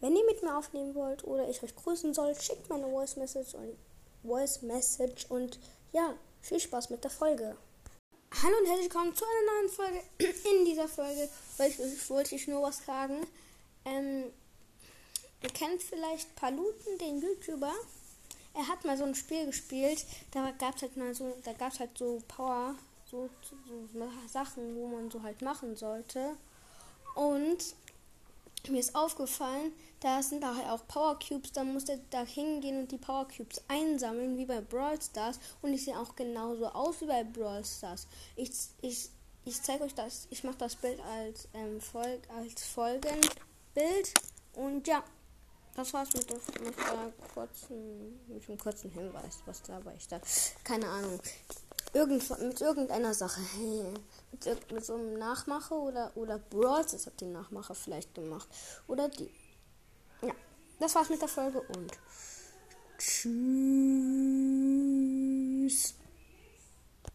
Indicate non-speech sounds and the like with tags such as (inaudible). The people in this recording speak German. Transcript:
Wenn ihr mit mir aufnehmen wollt oder ich euch grüßen soll, schickt mir eine Voice Message und Voice Message und ja, viel Spaß mit der Folge. Hallo und herzlich willkommen zu einer neuen Folge. (clears throat) In dieser Folge wollte ich, wollte ich nur was sagen. Ähm, ihr kennt vielleicht Paluten, den YouTuber. Er hat mal so ein Spiel gespielt, da gab es halt mal so, da gab halt so Power, so, so Sachen, wo man so halt machen sollte. Und mir ist aufgefallen, da sind da halt auch Power Cubes, dann muss er da hingehen und die Power Cubes einsammeln, wie bei Brawl Stars. Und die sehen auch genauso aus wie bei Brawl Stars. Ich, ich, ich zeige euch das, ich mache das Bild als, ähm, Folg, als Folgenbild. Und ja, das war's mit, mit, kurzen, mit dem kurzen Hinweis, was dabei da. Keine Ahnung. Irgend, mit irgendeiner Sache. (laughs) Mit, mit so einem Nachmacher oder, oder Brawls, das hat die Nachmacher vielleicht gemacht. Oder die. Ja, das war's mit der Folge und tschüss.